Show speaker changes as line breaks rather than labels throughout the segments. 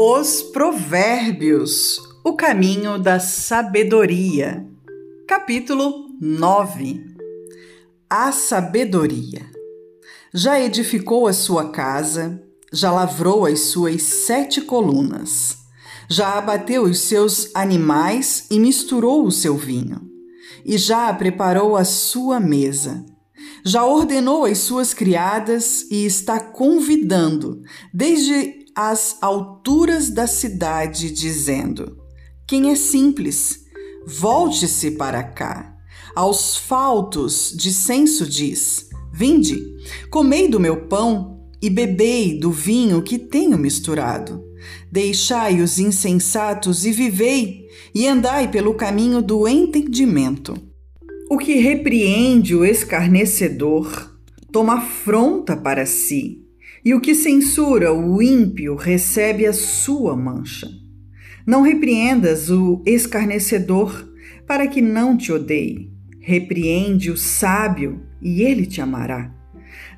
Os Provérbios O caminho da sabedoria. Capítulo 9 A sabedoria. Já edificou a sua casa, já lavrou as suas sete colunas, já abateu os seus animais e misturou o seu vinho, e já preparou a sua mesa já ordenou as suas criadas e está convidando, desde às alturas da cidade, dizendo: Quem é simples, volte-se para cá. Aos faltos de censo diz: Vinde, comei do meu pão e bebei do vinho que tenho misturado. Deixai os insensatos e vivei, e andai pelo caminho do entendimento. O que repreende o escarnecedor toma afronta para si e o que censura o ímpio recebe a sua mancha. Não repreendas o escarnecedor, para que não te odeie. Repreende o sábio, e ele te amará.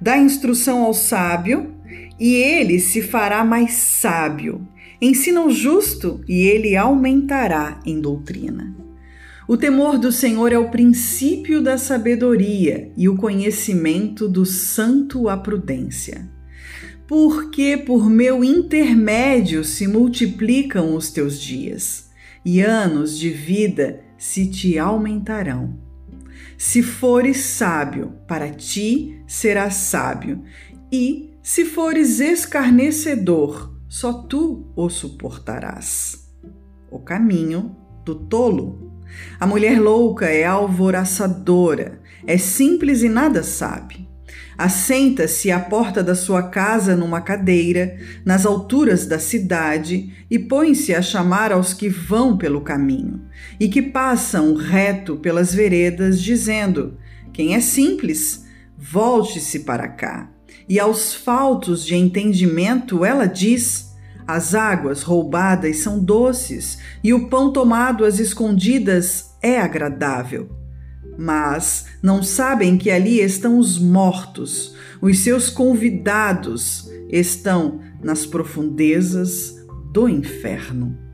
Dá instrução ao sábio, e ele se fará mais sábio. Ensina o justo, e ele aumentará em doutrina. O temor do Senhor é o princípio da sabedoria, e o conhecimento do santo a prudência porque por meu intermédio se multiplicam os teus dias, e anos de vida se te aumentarão. Se fores sábio, para ti serás sábio, e se fores escarnecedor, só tu o suportarás. O caminho do tolo. A mulher louca é alvoraçadora, é simples e nada sabe. Assenta-se à porta da sua casa numa cadeira, nas alturas da cidade, e põe-se a chamar aos que vão pelo caminho, e que passam reto pelas veredas, dizendo: Quem é simples, volte-se para cá. E aos faltos de entendimento ela diz: As águas roubadas são doces, e o pão tomado às escondidas é agradável mas não sabem que ali estão os mortos, os seus convidados estão nas profundezas do inferno.